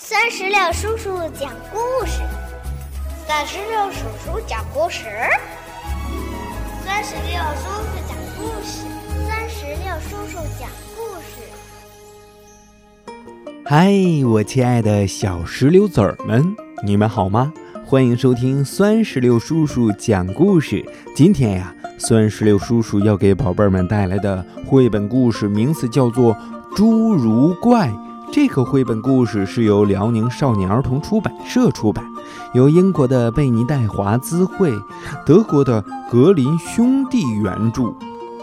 三十六叔叔讲故事，三十六叔叔讲故事，三十六叔叔讲故事，三十六叔叔讲故事。嗨，我亲爱的小石榴籽儿们，你们好吗？欢迎收听酸石榴叔叔讲故事。今天呀，酸石榴叔叔要给宝贝们带来的绘本故事名字叫做《侏儒怪》。这个绘本故事是由辽宁少年儿童出版社出版，由英国的贝尼戴华兹绘、德国的格林兄弟原著，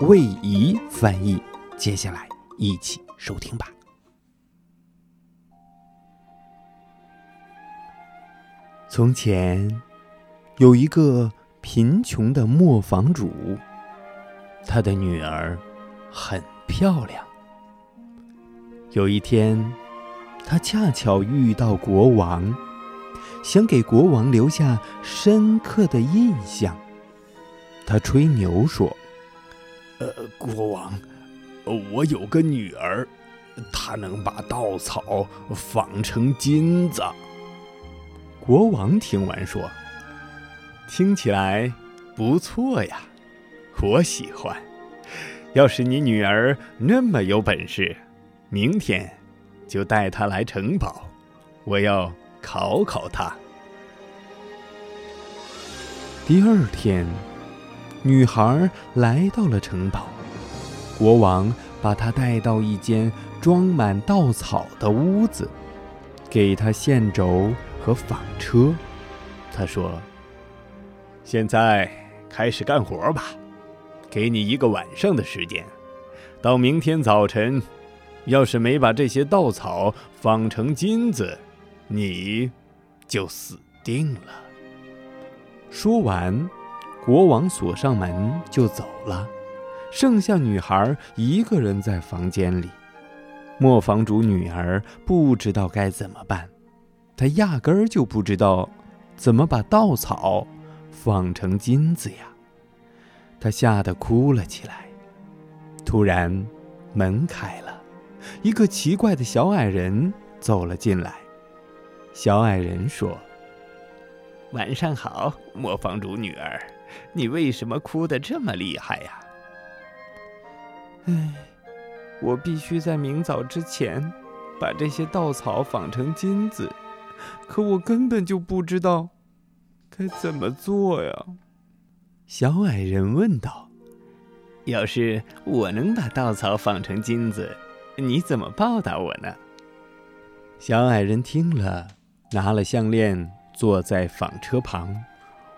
魏怡翻译。接下来一起收听吧。从前，有一个贫穷的磨坊主，他的女儿很漂亮。有一天，他恰巧遇到国王，想给国王留下深刻的印象。他吹牛说：“呃，国王，我有个女儿，她能把稻草纺成金子。”国王听完说：“听起来不错呀，我喜欢。要是你女儿那么有本事，明天就带她来城堡，我要考考她。”第二天，女孩来到了城堡，国王把她带到一间装满稻草的屋子，给她线轴。和纺车，他说：“现在开始干活吧，给你一个晚上的时间。到明天早晨，要是没把这些稻草纺成金子，你就死定了。”说完，国王锁上门就走了，剩下女孩一个人在房间里。磨坊主女儿不知道该怎么办。她压根儿就不知道怎么把稻草纺成金子呀！她吓得哭了起来。突然，门开了，一个奇怪的小矮人走了进来。小矮人说：“晚上好，磨坊主女儿，你为什么哭得这么厉害呀？”“唉，我必须在明早之前把这些稻草纺成金子。”可我根本就不知道该怎么做呀！小矮人问道：“要是我能把稻草纺成金子，你怎么报答我呢？”小矮人听了，拿了项链，坐在纺车旁，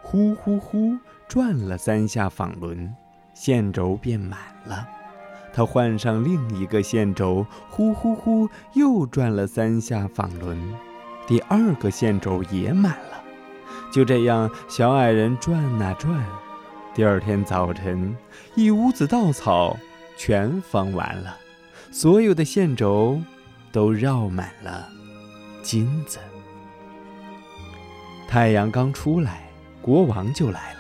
呼呼呼转了三下纺轮，线轴变满了。他换上另一个线轴，呼呼呼又转了三下纺轮。第二个线轴也满了，就这样，小矮人转啊转。第二天早晨，一屋子稻草全纺完了，所有的线轴都绕满了金子。太阳刚出来，国王就来了。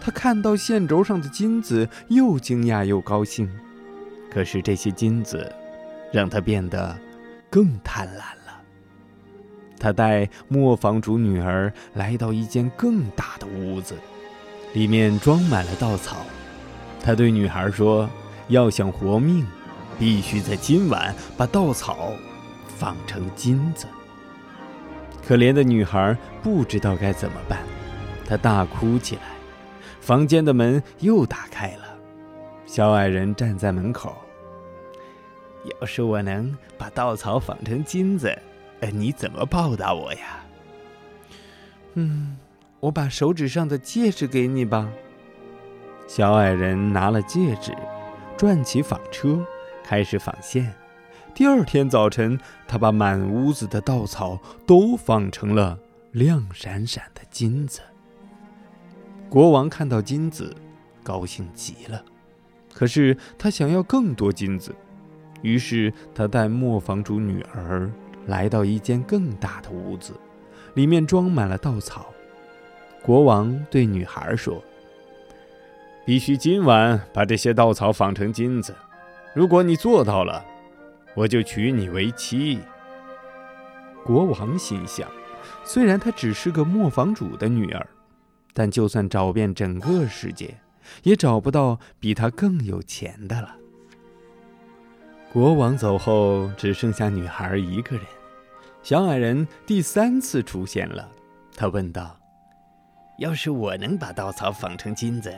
他看到线轴上的金子，又惊讶又高兴。可是这些金子，让他变得更贪婪了。他带磨坊主女儿来到一间更大的屋子，里面装满了稻草。他对女孩说：“要想活命，必须在今晚把稻草纺成金子。”可怜的女孩不知道该怎么办，她大哭起来。房间的门又打开了，小矮人站在门口。要是我能把稻草纺成金子。你怎么报答我呀？嗯，我把手指上的戒指给你吧。小矮人拿了戒指，转起纺车，开始纺线。第二天早晨，他把满屋子的稻草都纺成了亮闪闪的金子。国王看到金子，高兴极了。可是他想要更多金子，于是他带磨坊主女儿。来到一间更大的屋子，里面装满了稻草。国王对女孩说：“必须今晚把这些稻草纺成金子。如果你做到了，我就娶你为妻。”国王心想，虽然她只是个磨坊主的女儿，但就算找遍整个世界，也找不到比她更有钱的了。国王走后，只剩下女孩一个人。小矮人第三次出现了，他问道：“要是我能把稻草纺成金子，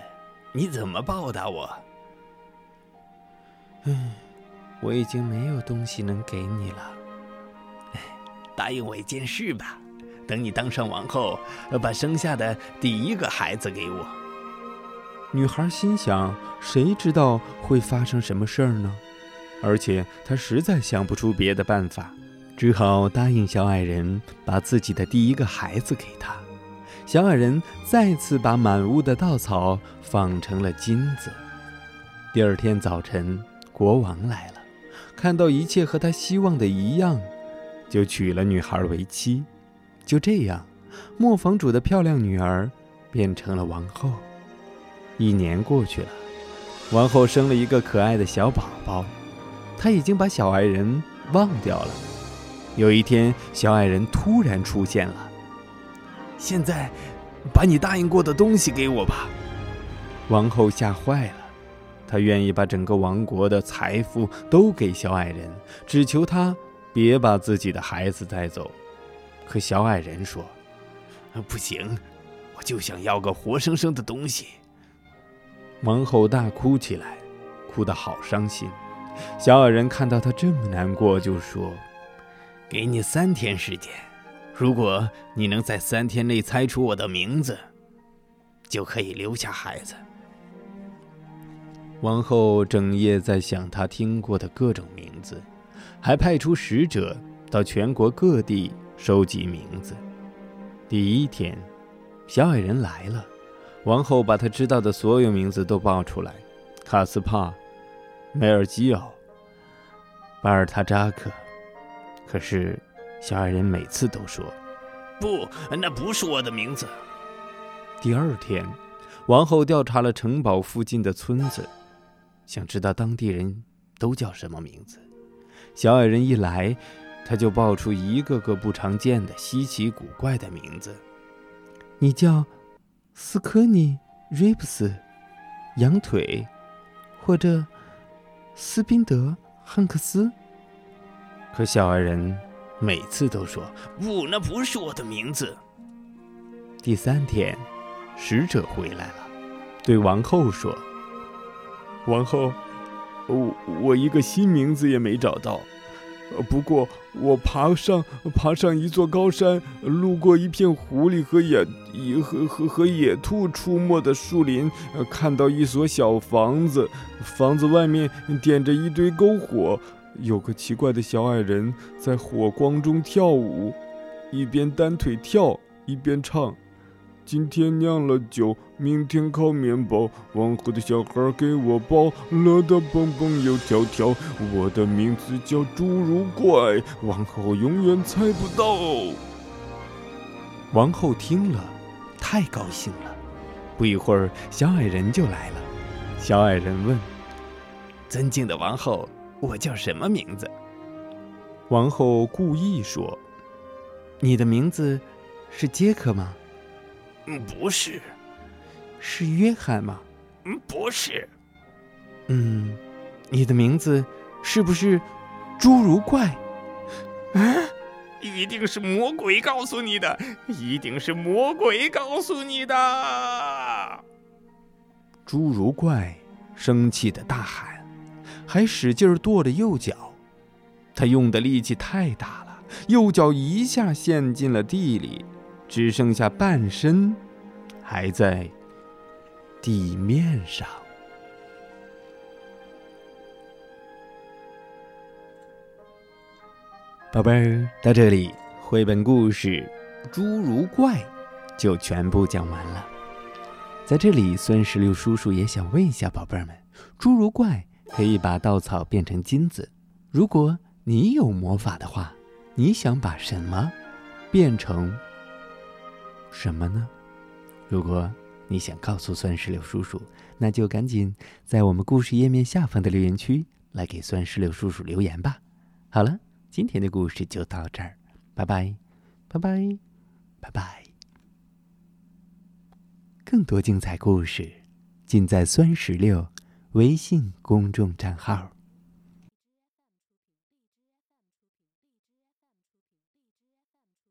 你怎么报答我？”“嗯，我已经没有东西能给你了。答应我一件事吧，等你当上王后，把生下的第一个孩子给我。”女孩心想：“谁知道会发生什么事儿呢？”而且她实在想不出别的办法，只好答应小矮人把自己的第一个孩子给他。小矮人再次把满屋的稻草纺成了金子。第二天早晨，国王来了，看到一切和他希望的一样，就娶了女孩为妻。就这样，磨坊主的漂亮女儿变成了王后。一年过去了，王后生了一个可爱的小宝宝。她已经把小矮人忘掉了。有一天，小矮人突然出现了。现在，把你答应过的东西给我吧。王后吓坏了，他愿意把整个王国的财富都给小矮人，只求他别把自己的孩子带走。可小矮人说：“不行，我就想要个活生生的东西。”王后大哭起来，哭得好伤心。小矮人看到他这么难过，就说：“给你三天时间，如果你能在三天内猜出我的名字，就可以留下孩子。”王后整夜在想她听过的各种名字，还派出使者到全国各地收集名字。第一天，小矮人来了，王后把他知道的所有名字都报出来：卡斯帕。梅尔基奥、巴尔塔扎克，可是小矮人每次都说：“不，那不是我的名字。”第二天，王后调查了城堡附近的村子，想知道当地人都叫什么名字。小矮人一来，他就报出一个个不常见的、稀奇古怪的名字：“你叫斯科尼·瑞普斯，羊腿，或者……”斯宾德汉克斯，可小矮人每次都说不，那不是我的名字。第三天，使者回来了，对王后说：“王后，我我一个新名字也没找到。”不过，我爬上爬上一座高山，路过一片狐狸和野野和和和野兔出没的树林，看到一所小房子，房子外面点着一堆篝火，有个奇怪的小矮人在火光中跳舞，一边单腿跳一边唱。今天酿了酒，明天烤面包。王后的小孩给我包，乐得蹦蹦又跳跳。我的名字叫侏儒怪，王后永远猜不到。王后听了，太高兴了。不一会儿，小矮人就来了。小矮人问：“尊敬的王后，我叫什么名字？”王后故意说：“你的名字是杰克吗？”嗯，不是，是约翰吗？嗯，不是。嗯，你的名字是不是侏儒怪？啊，一定是魔鬼告诉你的，一定是魔鬼告诉你的。侏儒怪生气的大喊，还使劲跺着右脚。他用的力气太大了，右脚一下陷进了地里。只剩下半身还在地面上。宝贝儿，到这里，绘本故事《侏儒怪》就全部讲完了。在这里，孙石榴叔叔也想问一下宝贝儿们：侏儒怪可以把稻草变成金子，如果你有魔法的话，你想把什么变成？什么呢？如果你想告诉酸石榴叔叔，那就赶紧在我们故事页面下方的留言区来给酸石榴叔叔留言吧。好了，今天的故事就到这儿，拜拜，拜拜，拜拜。更多精彩故事，尽在酸石榴微信公众账号。